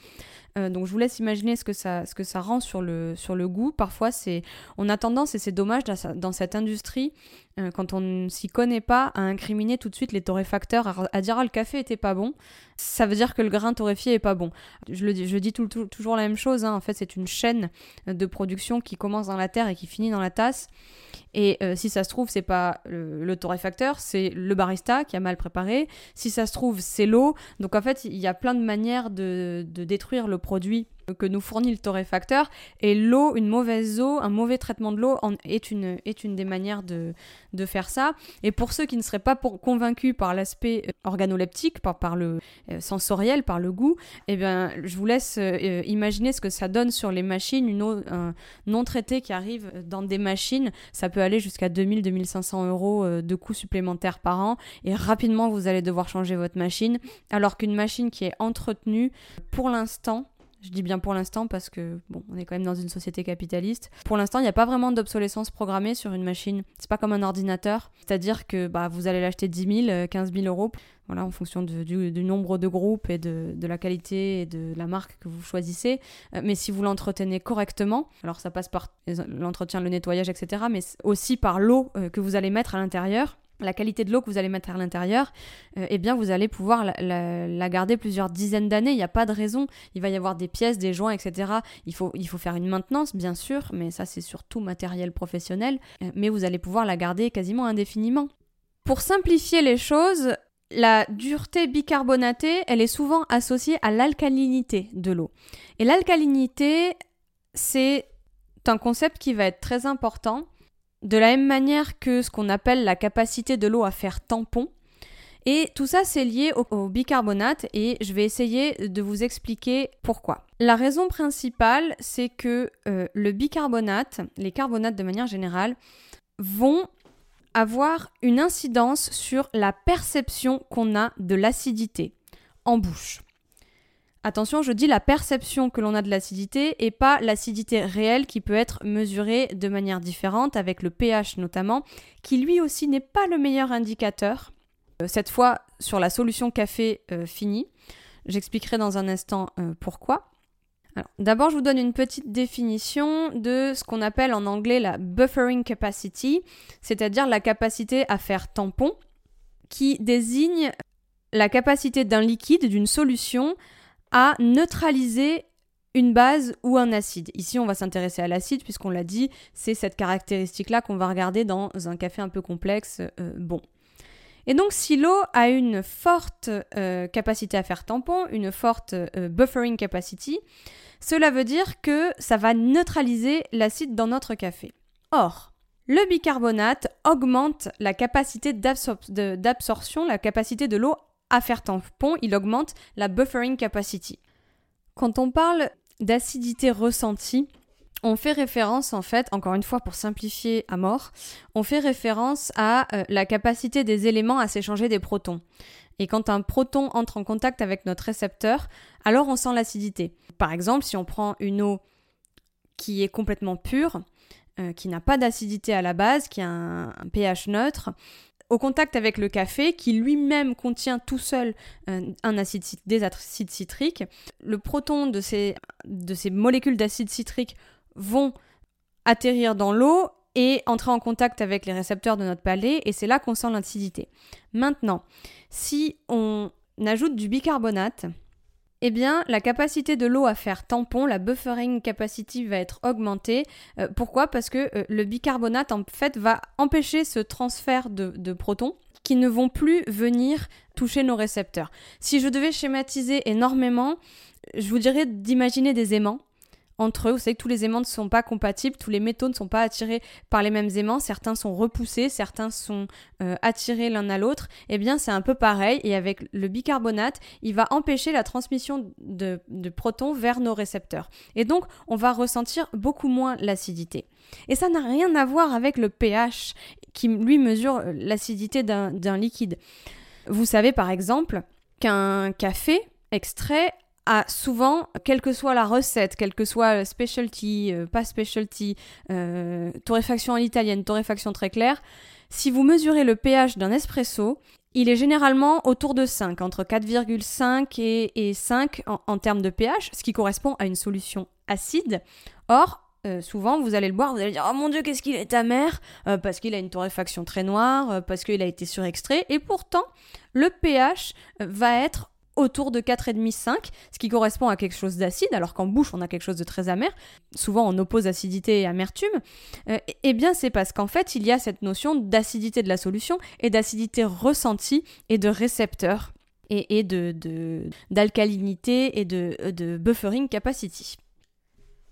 Euh, donc je vous laisse imaginer ce que ça, rend sur le, goût. Parfois, c'est, on a tendance, et c'est dommage dans, cette industrie, euh, quand on ne s'y connaît pas, à incriminer tout de suite les torréfacteurs, à, dire ah le café était pas bon. Ça veut dire que le grain torréfié est pas bon. Je le dis, je dis toujours la même chose. Hein. En fait, c'est une chaîne de production qui commence dans la terre et qui finit dans la tasse. Et euh, si ça se trouve, c'est pas le, torréfacteur, c'est le barista qui a mal préparé. Si ça se trouve, c'est l'eau. Donc en fait, il y a plein de manières de, de détruire le produit que nous fournit le torréfacteur. Et l'eau, une mauvaise eau, un mauvais traitement de l'eau est une, est une des manières de, de faire ça. Et pour ceux qui ne seraient pas convaincus par l'aspect euh, organoleptique, par, par le euh, sensoriel, par le goût, eh bien, je vous laisse euh, imaginer ce que ça donne sur les machines. Une eau non traitée qui arrive dans des machines, ça peut aller jusqu'à 2000-2500 euros de coûts supplémentaires par an. Et rapidement, vous allez devoir changer votre machine. Alors qu'une machine qui est entretenue, pour l'instant, Je dis bien pour l'instant parce que, bon, on est quand même dans une société capitaliste. Pour l'instant, il n'y a pas vraiment d'obsolescence programmée sur une machine. C'est pas comme un ordinateur. C'est-à-dire que bah, vous allez l'acheter 10 000, 15 000 euros, voilà, en fonction du, nombre de groupes et de, la qualité et de la marque que vous choisissez. Euh, mais si vous l'entretenez correctement, alors ça passe par l'entretien, le nettoyage, etc., mais aussi par l'eau euh, que vous allez mettre à l'intérieur, la qualité de l'eau que vous allez mettre à l'intérieur, euh, eh bien vous allez pouvoir la, garder plusieurs dizaines d'années. Il n'y a pas de raison. Il va y avoir des pièces, des joints, etc. Il faut, il faut faire une maintenance, bien sûr, mais ça c'est surtout matériel professionnel. Euh, mais vous allez pouvoir la garder quasiment indéfiniment. Pour simplifier les choses, la dureté bicarbonatée, elle est souvent associée à l'alcalinité de l'eau. Et l'alcalinité, c'est un concept qui va être très important de la même manière que ce qu'on appelle la capacité de l'eau à faire tampon. Et tout ça, c'est lié au, bicarbonate et je vais essayer de vous expliquer pourquoi. La raison principale, c'est que euh, le bicarbonate, les carbonates de manière générale, vont avoir une incidence sur la perception qu'on a de l'acidité en bouche. Attention, je dis la perception que l'on a de l'acidité et pas l'acidité réelle qui peut être mesurée de manière différente avec le pH notamment, qui lui aussi n'est pas le meilleur indicateur. Euh, cette fois sur la solution café euh, finie. J'expliquerai dans un instant euh, pourquoi. D'abord, je vous donne une petite définition de ce qu'on appelle en anglais la buffering capacity, c'est-à-dire la capacité à faire tampon, qui désigne la capacité d'un liquide, d'une solution, à neutraliser une base ou un acide. Ici, on va s'intéresser à l'acide, puisqu'on l'a dit, c'est cette caractéristique-là qu'on va regarder dans un café un peu complexe. Euh, bon. Et donc, si l'eau a une forte euh, capacité à faire tampon, une forte euh, buffering capacity, cela veut dire que ça va neutraliser l'acide dans notre café. Or, le bicarbonate augmente la capacité d'absorption, la capacité de l'eau à faire tampon, il augmente la buffering capacity. Quand on parle d'acidité ressentie, on fait référence en fait, encore une fois pour simplifier à mort, on fait référence à euh, la capacité des éléments à s'échanger des protons. Et quand un proton entre en contact avec notre récepteur, alors on sent l'acidité. Par exemple, si on prend une eau qui est complètement pure, euh, qui n'a pas d'acidité à la base, qui a un pH neutre, au contact avec le café, qui lui-même contient tout seul euh, un acide, des acides citriques, le proton de ces, de ces molécules d'acide citrique vont atterrir dans l'eau et entrer en contact avec les récepteurs de notre palais, et c'est là qu'on sent l'acidité. Maintenant, si on ajoute du bicarbonate, eh bien, la capacité de l'eau à faire tampon, la buffering capacity va être augmentée. Euh, pourquoi? Parce que euh, le bicarbonate, en fait, va empêcher ce transfert de, protons qui ne vont plus venir toucher nos récepteurs. Si je devais schématiser énormément, je vous dirais d'imaginer des aimants entre eux. Vous savez que tous les aimants ne sont pas compatibles, tous les métaux ne sont pas attirés par les mêmes aimants, certains sont repoussés, certains sont euh, attirés l'un à l'autre. Eh bien, c'est un peu pareil, et avec le bicarbonate, il va empêcher la transmission de, protons vers nos récepteurs. Et donc, on va ressentir beaucoup moins l'acidité. Et ça n'a rien à voir avec le pH, qui lui mesure l'acidité d'un liquide. Vous savez par exemple qu'un café extrait souvent, quelle que soit la recette, quelle que soit specialty, euh, pas specialty, euh, torréfaction à l'italienne, torréfaction très claire, si vous mesurez le pH d'un espresso, il est généralement autour de 5, entre 4,5 et, 5 en, termes de pH, ce qui correspond à une solution acide. Or, euh, souvent, vous allez le boire, vous allez dire Oh mon dieu, qu'est-ce qu'il est amer Parce qu'il a une torréfaction très noire, parce qu'il a été surextrait. Et pourtant, le pH va être autour de 4,5-5, ce qui correspond à quelque chose d'acide, alors qu'en bouche on a quelque chose de très amer. Souvent on oppose acidité et amertume. Euh, eh bien c'est parce qu'en fait il y a cette notion d'acidité de la solution et d'acidité ressentie et de récepteur et, de d'alcalinité et de, de buffering capacity.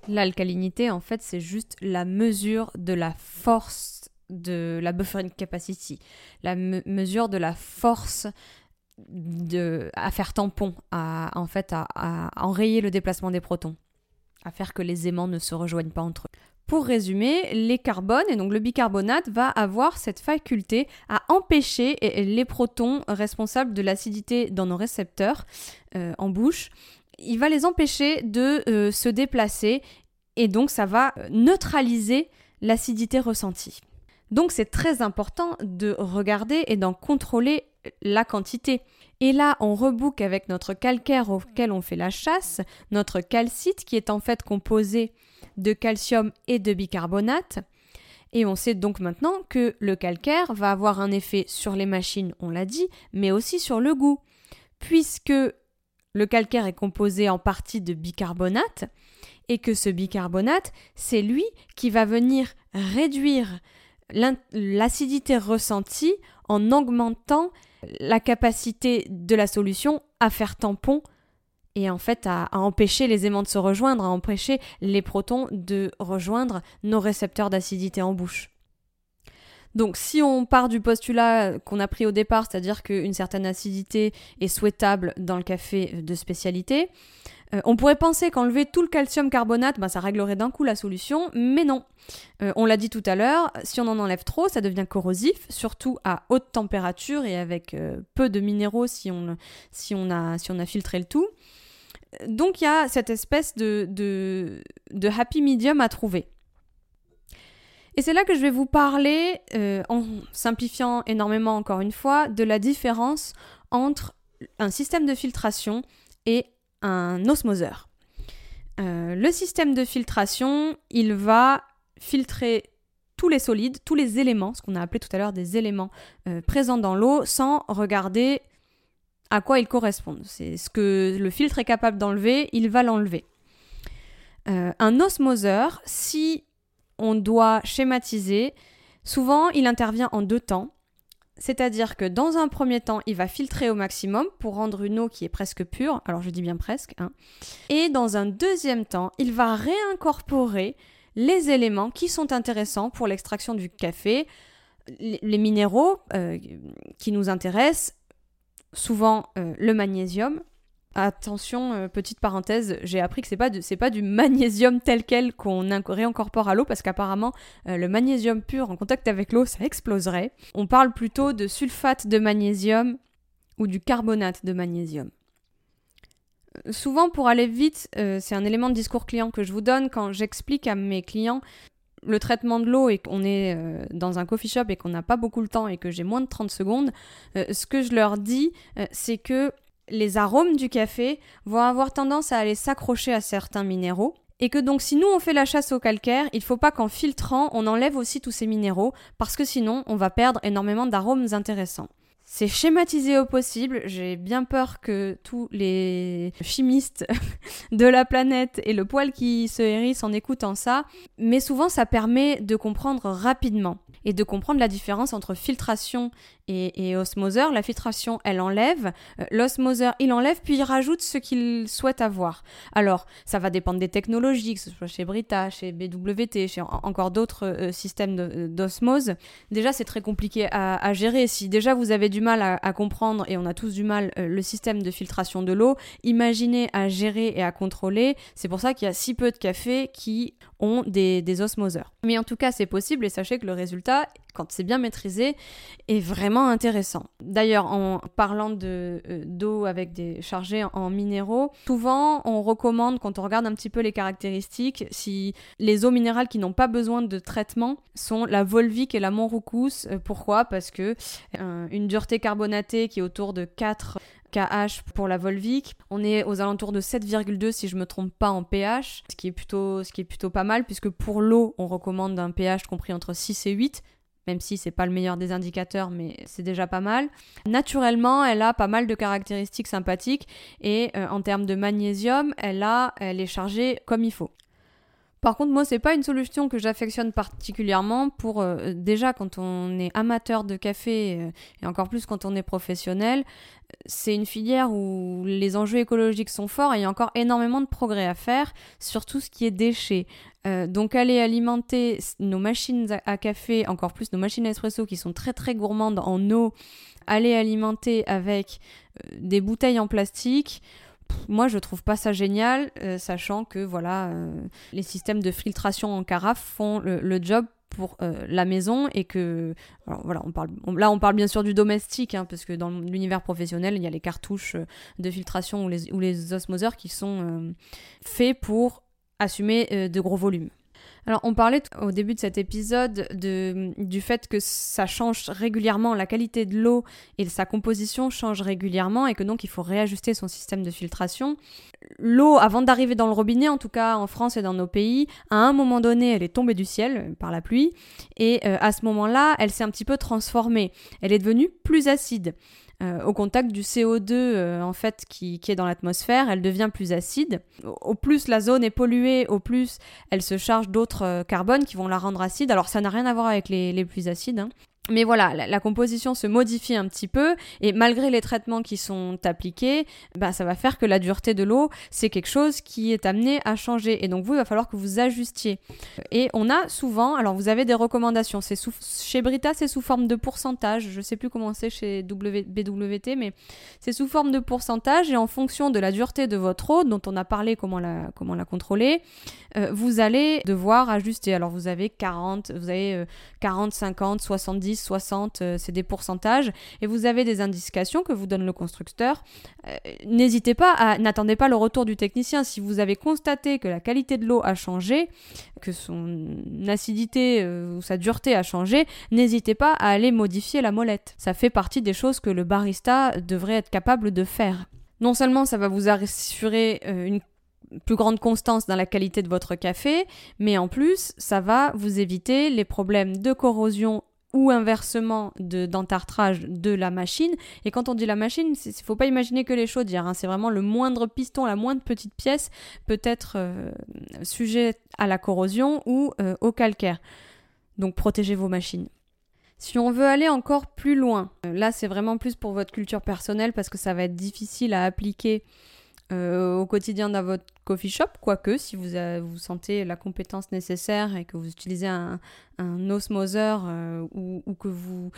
L'alcalinité en fait c'est juste la mesure de la force de la buffering capacity, la mesure de la force à faire tampon, à, en fait, à, enrayer le déplacement des protons, à faire que les aimants ne se rejoignent pas entre eux. Pour résumer, les carbones, et donc le bicarbonate, va avoir cette faculté à empêcher les protons responsables de l'acidité dans nos récepteurs euh, en bouche. il va les empêcher de euh, se déplacer et donc ça va neutraliser l'acidité ressentie. Donc c'est très important de regarder et d'en contrôler la quantité. Et là, on rebook avec notre calcaire auquel on fait la chasse, notre calcite qui est en fait composé de calcium et de bicarbonate. Et on sait donc maintenant que le calcaire va avoir un effet sur les machines, on l'a dit, mais aussi sur le goût. Puisque le calcaire est composé en partie de bicarbonate, et que ce bicarbonate, c'est lui qui va venir réduire l'acidité ressentie en augmentant la capacité de la solution à faire tampon et en fait à, empêcher les aimants de se rejoindre, à empêcher les protons de rejoindre nos récepteurs d'acidité en bouche. Donc si on part du postulat qu'on a pris au départ, c'est-à-dire qu'une certaine acidité est souhaitable dans le café de spécialité, euh, on pourrait penser qu'enlever tout le calcium carbonate, bah, ça réglerait d'un coup la solution, mais non. Euh, on l'a dit tout à l'heure, si on en enlève trop, ça devient corrosif, surtout à haute température et avec euh, peu de minéraux si on, a, filtré le tout. Donc il y a cette espèce de, de, de, happy medium à trouver. Et c'est là que je vais vous parler, en simplifiant énormément encore une fois, de la différence entre un système de filtration et un osmoseur. Euh, le système de filtration, il va filtrer tous les solides, tous les éléments, ce qu'on a appelé tout à l'heure des éléments euh, présents dans l'eau, sans regarder à quoi ils correspondent. C'est ce que le filtre est capable d'enlever, il va l'enlever. Euh, un osmoseur, si on doit schématiser, souvent il intervient en deux temps. C'est-à-dire que dans un premier temps, il va filtrer au maximum pour rendre une eau qui est presque pure, alors je dis bien presque, hein. et dans un deuxième temps, il va réincorporer les éléments qui sont intéressants pour l'extraction du café, les, minéraux euh, qui nous intéressent, souvent euh, le magnésium, Attention, euh, petite parenthèse, j'ai appris que c'est pas pas du magnésium tel quel qu'on réincorpore à l'eau parce qu'apparemment euh, le magnésium pur en contact avec l'eau ça exploserait. On parle plutôt de sulfate de magnésium ou du carbonate de magnésium. Euh, souvent pour aller vite, c'est un élément de discours client que je vous donne quand j'explique à mes clients le traitement de l'eau et qu'on est dans un coffee shop et qu'on n'a pas beaucoup le temps et que j'ai moins de 30 secondes, ce que je leur dis, c'est que les arômes du café vont avoir tendance à aller s'accrocher à certains minéraux. Et que donc si nous on fait la chasse au calcaire, il ne faut pas qu'en filtrant on enlève aussi tous ces minéraux parce que sinon on va perdre énormément d'arômes intéressants. C'est schématisé au possible, j'ai bien peur que tous les chimistes de la planète et le poil qui se hérisse en écoutant ça, mais souvent ça permet de comprendre rapidement et de comprendre la différence entre filtration et, osmoseur. La filtration, elle enlève. Euh, l'osmoseur, il enlève, puis il rajoute ce qu'il souhaite avoir. Alors, ça va dépendre des technologies, que ce soit chez Brita, chez BWT, chez encore d'autres euh, systèmes euh, d'osmose. Déjà, c'est très compliqué à, gérer. Si déjà vous avez du mal à, comprendre, et on a tous du mal, le système de filtration de l'eau, imaginez à gérer et à contrôler. C'est pour ça qu'il y a si peu de cafés qui ont des, des osmoseurs. Mais en tout cas, c'est possible, et sachez que le résultat, quand c'est bien maîtrisé, est vraiment intéressant. D'ailleurs, en parlant de euh, d'eau avec des chargés en, minéraux, souvent on recommande quand on regarde un petit peu les caractéristiques, si les eaux minérales qui n'ont pas besoin de traitement sont la Volvic et la Montroucous. Euh, pourquoi? Parce que euh, une dureté carbonatée qui est autour de 4 KH pour la Volvic. On est aux alentours de 7,2 si je me trompe pas en pH, ce qui est plutôt, ce qui est plutôt pas mal puisque pour l'eau, on recommande un pH compris entre 6 et 8 même si c'est pas le meilleur des indicateurs, mais c'est déjà pas mal. Naturellement, elle a pas mal de caractéristiques sympathiques et euh, en termes de magnésium, elle est chargée comme il faut. Par contre, moi, c'est pas une solution que j'affectionne particulièrement pour euh, déjà quand on est amateur de café euh, et encore plus quand on est professionnel. C'est une filière où les enjeux écologiques sont forts et il y a encore énormément de progrès à faire sur tout ce qui est déchets. Euh, donc aller alimenter nos machines à café, encore plus nos machines à espresso qui sont très très gourmandes en eau, aller alimenter avec des bouteilles en plastique moi, je trouve pas ça génial, sachant que voilà, les systèmes de filtration en carafe font le job pour euh, la maison et que voilà on parle là on parle bien sûr du domestique hein, parce que dans l'univers professionnel il y a les cartouches euh, de filtration ou les, ou les osmoseurs qui sont euh, faits pour assumer de gros volumes alors, on parlait au début de cet épisode de, du fait que ça change régulièrement, la qualité de l'eau et sa composition change régulièrement et que donc il faut réajuster son système de filtration. L'eau, avant d'arriver dans le robinet, en tout cas en France et dans nos pays, à un moment donné, elle est tombée du ciel euh, par la pluie et euh, à ce moment-là, elle s'est un petit peu transformée. Elle est devenue plus acide. Euh, au contact du CO2 euh, en fait qui, est dans l'atmosphère, elle devient plus acide. Au, plus la zone est polluée, au plus elle se charge d'autres euh, carbones qui vont la rendre acide. Alors ça n'a rien à voir avec les, les plus acides. Hein. Mais voilà, la, composition se modifie un petit peu et malgré les traitements qui sont appliqués, bah, ça va faire que la dureté de l'eau, c'est quelque chose qui est amené à changer. Et donc vous, il va falloir que vous ajustiez. Et on a souvent, alors vous avez des recommandations. C'est chez Brita, c'est sous forme de pourcentage. Je sais plus comment c'est chez BWT, mais c'est sous forme de pourcentage et en fonction de la dureté de votre eau, dont on a parlé comment la, comment la contrôler, euh, vous allez devoir ajuster. Alors vous avez 40, vous avez 40, 50, 70 60, euh, c'est des pourcentages, et vous avez des indications que vous donne le constructeur. Euh, n'hésitez pas à, n'attendez pas le retour du technicien. Si vous avez constaté que la qualité de l'eau a changé, que son acidité euh, ou sa dureté a changé, n'hésitez pas à aller modifier la molette. Ça fait partie des choses que le barista devrait être capable de faire. Non seulement ça va vous assurer une plus grande constance dans la qualité de votre café, mais en plus, ça va vous éviter les problèmes de corrosion ou inversement d'entartrage de, la machine. Et quand on dit la machine, il ne faut pas imaginer que les chaudières. Hein. C'est vraiment le moindre piston, la moindre petite pièce peut être euh, sujet à la corrosion ou euh, au calcaire. Donc protégez vos machines. Si on veut aller encore plus loin, euh, là c'est vraiment plus pour votre culture personnelle parce que ça va être difficile à appliquer au quotidien dans votre coffee shop, quoique si vous, vous sentez la compétence nécessaire et que vous utilisez un, un osmoseur euh, ou, que vous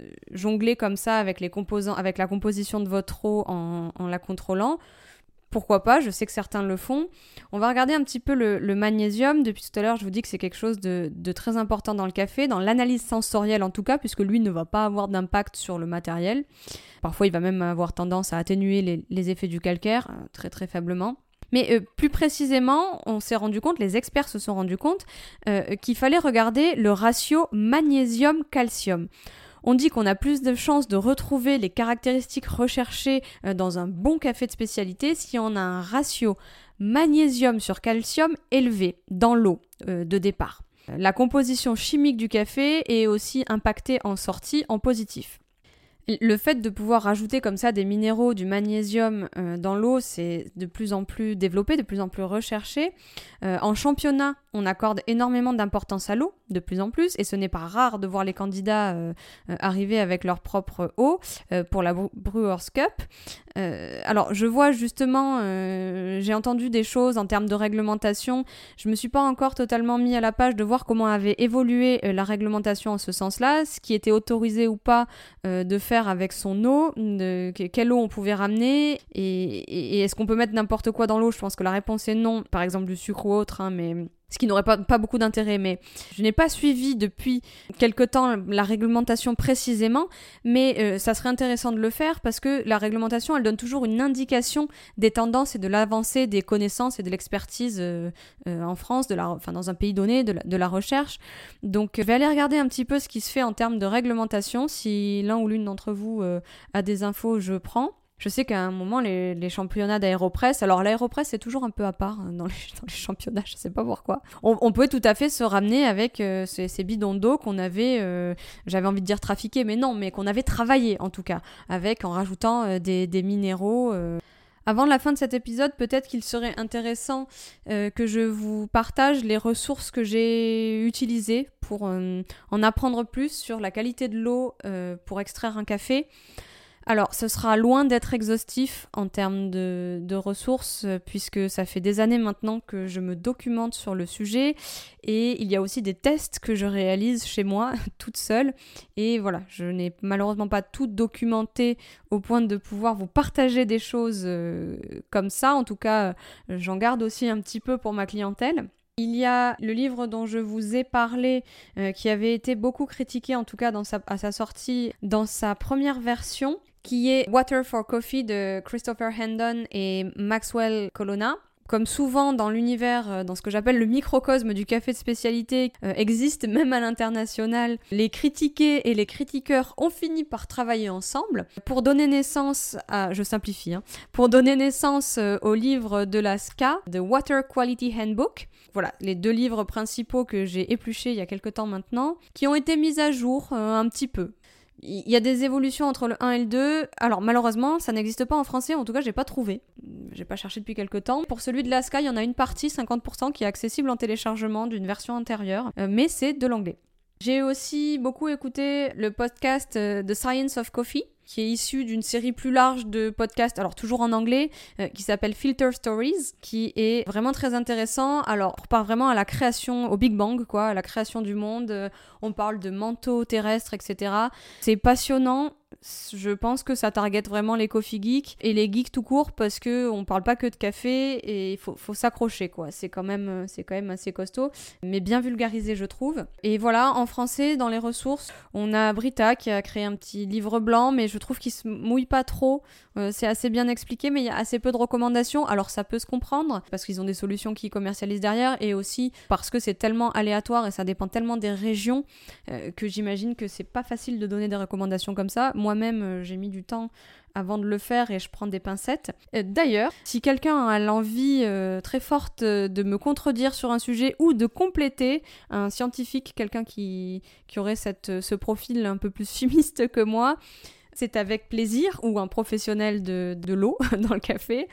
euh, jonglez comme ça avec, les composants, avec la composition de votre eau en, la contrôlant, pourquoi pas, je sais que certains le font. On va regarder un petit peu le, magnésium. Depuis tout à l'heure, je vous dis que c'est quelque chose de, très important dans le café, dans l'analyse sensorielle en tout cas, puisque lui ne va pas avoir d'impact sur le matériel. Parfois, il va même avoir tendance à atténuer les, effets du calcaire, euh, très très faiblement. Mais euh, plus précisément, on s'est rendu compte, les experts se sont rendus compte, euh, qu'il fallait regarder le ratio magnésium-calcium. On dit qu'on a plus de chances de retrouver les caractéristiques recherchées euh, dans un bon café de spécialité si on a un ratio magnésium sur calcium élevé dans l'eau de départ. La composition chimique du café est aussi impactée en sortie en positif. Le fait de pouvoir rajouter comme ça des minéraux, du magnésium euh, dans l'eau, c'est de plus en plus développé, de plus en plus recherché. en championnat, on accorde énormément d'importance à l'eau, de plus en plus, et ce n'est pas rare de voir les candidats euh, euh, arriver avec leur propre eau euh, pour la Brewers Cup. Alors, je vois justement, j'ai entendu des choses en termes de réglementation. Je me suis pas encore totalement mis à la page de voir comment avait évolué la réglementation en ce sens-là, ce qui était autorisé ou pas de faire avec son eau, de, quelle eau on pouvait ramener, et, est-ce qu'on peut mettre n'importe quoi dans l'eau? Je pense que la réponse est non, par exemple du sucre ou autre, hein, mais ce qui n'aurait pas, beaucoup d'intérêt. Mais je n'ai pas suivi depuis quelque temps la réglementation précisément, mais euh, ça serait intéressant de le faire parce que la réglementation, elle donne toujours une indication des tendances et de l'avancée des connaissances et de l'expertise euh, euh, en France, enfin, dans un pays donné, de la recherche. Donc je vais aller regarder un petit peu ce qui se fait en termes de réglementation. Si l'un ou l'une d'entre vous a des infos, je prends. Je sais qu'à un moment, les, championnats d'aéropress, alors l'aéropress c'est toujours un peu à part hein, dans, les, championnats, je sais pas pourquoi. On, pouvait tout à fait se ramener avec euh, ces, bidons d'eau qu'on avait, euh, j'avais envie de dire trafiqués, mais non, mais qu'on avait travaillé en tout cas, avec en rajoutant euh, des, minéraux. Avant la fin de cet épisode, peut-être qu'il serait intéressant que je vous partage les ressources que j'ai utilisées pour en apprendre plus sur la qualité de l'eau pour extraire un café. Alors, ce sera loin d'être exhaustif en termes de, ressources, euh, puisque ça fait des années maintenant que je me documente sur le sujet, et il y a aussi des tests que je réalise chez moi, toute seule, et voilà, je n'ai malheureusement pas tout documenté au point de pouvoir vous partager des choses euh, comme ça, en tout cas, j'en garde aussi un petit peu pour ma clientèle. Il y a le livre dont je vous ai parlé, euh, qui avait été beaucoup critiqué, en tout cas à sa sortie, dans sa première version, qui est Water for Coffee de Christopher Hendon et Maxwell Colonna comme souvent dans l'univers, euh, dans ce que j'appelle le microcosme du café de spécialité, euh, existe même à l'international, les critiqués et les critiqueurs ont fini par travailler ensemble pour donner naissance à, je simplifie, hein, pour donner naissance euh, au livre de la SCA, The Water Quality Handbook. Voilà, les deux livres principaux que j'ai épluchés il y a quelque temps maintenant, qui ont été mis à jour un petit peu. Il y a des évolutions entre le 1 et le 2. Alors malheureusement, ça n'existe pas en français, en tout cas, j'ai pas trouvé. J'ai pas cherché depuis quelques temps. Pour celui de l'ASCA, il y en a une partie, 50%, qui est accessible en téléchargement d'une version intérieure, euh, mais c'est de l'anglais. J'ai aussi beaucoup écouté le podcast euh, The Science of Coffee qui est issu d'une série plus large de podcasts, alors toujours en anglais, euh, qui s'appelle Filter Stories, qui est vraiment très intéressant. Alors, on part vraiment à la création, au Big Bang, quoi, à la création du monde. Euh, on parle de manteaux terrestres, etc. C'est passionnant je pense que ça target vraiment les coffee geeks et les geeks tout court parce que on parle pas que de café et il faut, faut s'accrocher quoi. C'est quand même c'est quand même assez costaud, mais bien vulgarisé je trouve. Et voilà, en français dans les ressources, on a Brita qui a créé un petit livre blanc, mais je trouve qu'il se mouille pas trop. Euh, c'est assez bien expliqué, mais il y a assez peu de recommandations. Alors ça peut se comprendre parce qu'ils ont des solutions qui commercialisent derrière et aussi parce que c'est tellement aléatoire et ça dépend tellement des régions euh, que j'imagine que c'est pas facile de donner des recommandations comme ça. Moi-même, euh, j'ai mis du temps avant de le faire et je prends des pincettes. D'ailleurs, si quelqu'un a l'envie très forte de me contredire sur un sujet ou de compléter un scientifique, quelqu'un qui, qui aurait ce profil un peu plus chimiste que moi, c'est avec plaisir, ou un professionnel de, l'eau dans le café,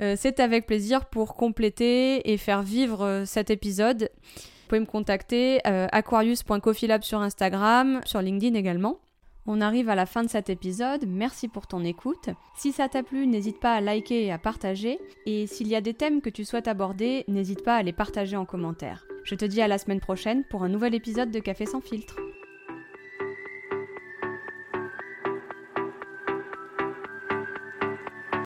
euh, c'est avec plaisir pour compléter et faire vivre euh, cet épisode. Vous pouvez me contacter euh, aquarius.coffeelab sur Instagram, sur LinkedIn également. On arrive à la fin de cet épisode, merci pour ton écoute. Si ça t'a plu, n'hésite pas à liker et à partager. Et s'il y a des thèmes que tu souhaites aborder, n'hésite pas à les partager en commentaire. Je te dis à la semaine prochaine pour un nouvel épisode de Café sans filtre.